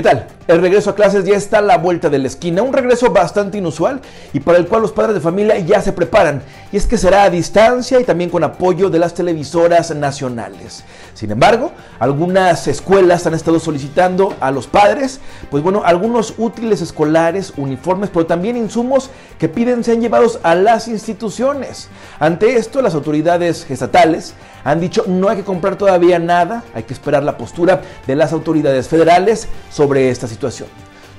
¿Qué tal? El regreso a clases ya está a la vuelta de la esquina, un regreso bastante inusual y para el cual los padres de familia ya se preparan. Y es que será a distancia y también con apoyo de las televisoras nacionales. Sin embargo, algunas escuelas han estado solicitando a los padres, pues bueno, algunos útiles escolares, uniformes, pero también insumos que piden sean llevados a las instituciones. Ante esto, las autoridades estatales han dicho no hay que comprar todavía nada, hay que esperar la postura de las autoridades federales sobre esta situación.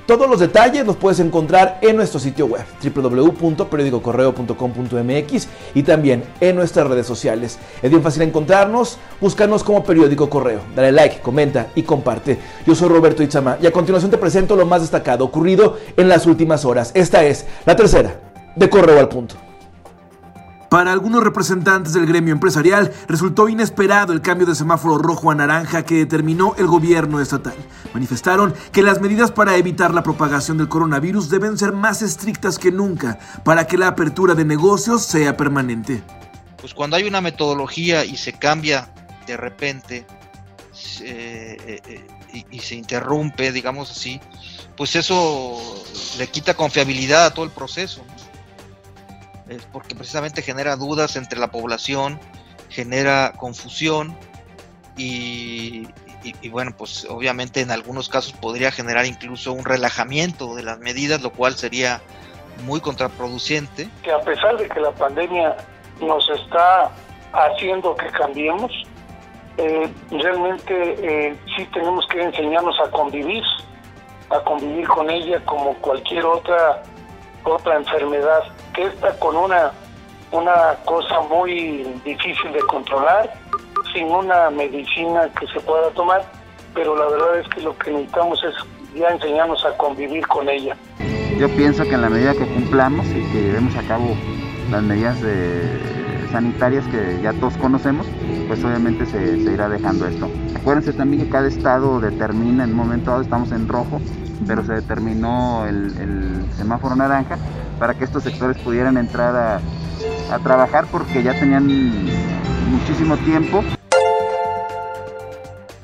Todos los detalles los puedes encontrar en nuestro sitio web www.periodicocorreo.com.mx y también en nuestras redes sociales. Es bien fácil encontrarnos, búscanos como Periódico Correo. Dale like, comenta y comparte. Yo soy Roberto Itzama y a continuación te presento lo más destacado ocurrido en las últimas horas. Esta es la tercera de Correo al Punto. Para algunos representantes del gremio empresarial resultó inesperado el cambio de semáforo rojo a naranja que determinó el gobierno estatal. Manifestaron que las medidas para evitar la propagación del coronavirus deben ser más estrictas que nunca para que la apertura de negocios sea permanente. Pues cuando hay una metodología y se cambia de repente eh, eh, y, y se interrumpe, digamos así, pues eso le quita confiabilidad a todo el proceso. Porque precisamente genera dudas entre la población, genera confusión y, bueno, pues obviamente en algunos casos podría generar incluso un relajamiento de las medidas, lo cual sería muy contraproducente. Que a pesar de que la pandemia nos está haciendo que cambiemos, eh, realmente eh, sí tenemos que enseñarnos a convivir, a convivir con ella como cualquier otra otra enfermedad que está con una, una cosa muy difícil de controlar, sin una medicina que se pueda tomar, pero la verdad es que lo que necesitamos es ya enseñarnos a convivir con ella. Yo pienso que en la medida que cumplamos y que llevemos a cabo las medidas de, sanitarias que ya todos conocemos, pues obviamente se, se, irá dejando esto. Acuérdense también que cada estado determina en un momento dado, estamos en rojo, pero se determinó el, semáforo naranja para que estos sectores pudieran entrar a, a trabajar porque ya tenían muchísimo tiempo.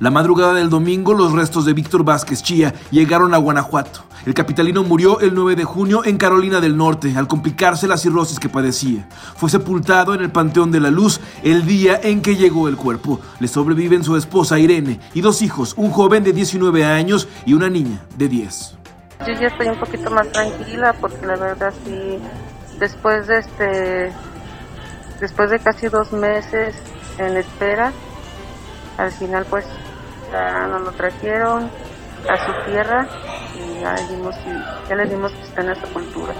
La madrugada del domingo, los restos de Víctor Vázquez Chía llegaron a Guanajuato. El capitalino murió el 9 de junio en Carolina del Norte al complicarse la cirrosis que padecía. Fue sepultado en el Panteón de la Luz el día en que llegó el cuerpo. Le sobreviven su esposa Irene y dos hijos, un joven de 19 años y una niña de 10. Yo ya estoy un poquito más tranquila porque la verdad sí, después de este, después de casi dos meses en espera, al final pues ya nos lo trajeron a su tierra ya le dimos, que está en la sepultura.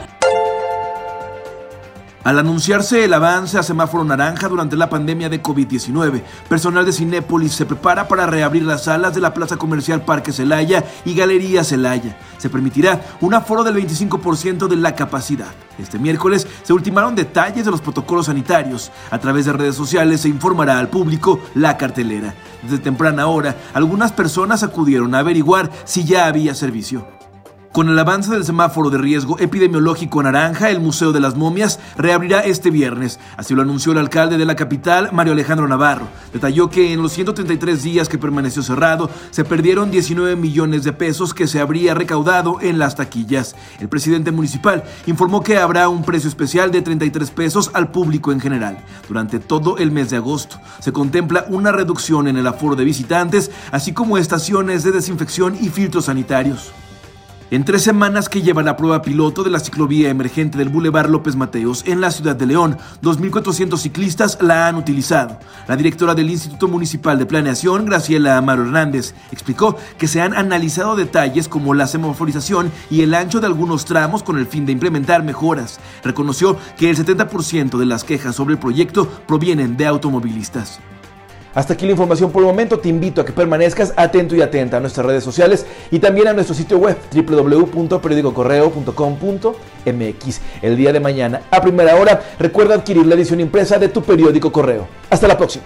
Al anunciarse el avance a semáforo naranja durante la pandemia de COVID-19, personal de Cinépolis se prepara para reabrir las salas de la Plaza Comercial Parque Celaya y Galería Celaya. Se permitirá un aforo del 25% de la capacidad. Este miércoles se ultimaron detalles de los protocolos sanitarios. A través de redes sociales se informará al público la cartelera. Desde temprana hora, algunas personas acudieron a averiguar si ya había servicio. Con el avance del semáforo de riesgo epidemiológico naranja, el Museo de las Momias reabrirá este viernes. Así lo anunció el alcalde de la capital, Mario Alejandro Navarro. Detalló que en los 133 días que permaneció cerrado, se perdieron 19 millones de pesos que se habría recaudado en las taquillas. El presidente municipal informó que habrá un precio especial de 33 pesos al público en general. Durante todo el mes de agosto, se contempla una reducción en el aforo de visitantes, así como estaciones de desinfección y filtros sanitarios. En tres semanas que lleva la prueba piloto de la ciclovía emergente del Boulevard López Mateos en la ciudad de León, 2.400 ciclistas la han utilizado. La directora del Instituto Municipal de Planeación, Graciela Amaro Hernández, explicó que se han analizado detalles como la semaforización y el ancho de algunos tramos con el fin de implementar mejoras. Reconoció que el 70% de las quejas sobre el proyecto provienen de automovilistas. Hasta aquí la información por el momento. Te invito a que permanezcas atento y atenta a nuestras redes sociales y también a nuestro sitio web www.periodicocorreo.com.mx. El día de mañana, a primera hora, recuerda adquirir la edición impresa de tu periódico correo. Hasta la próxima.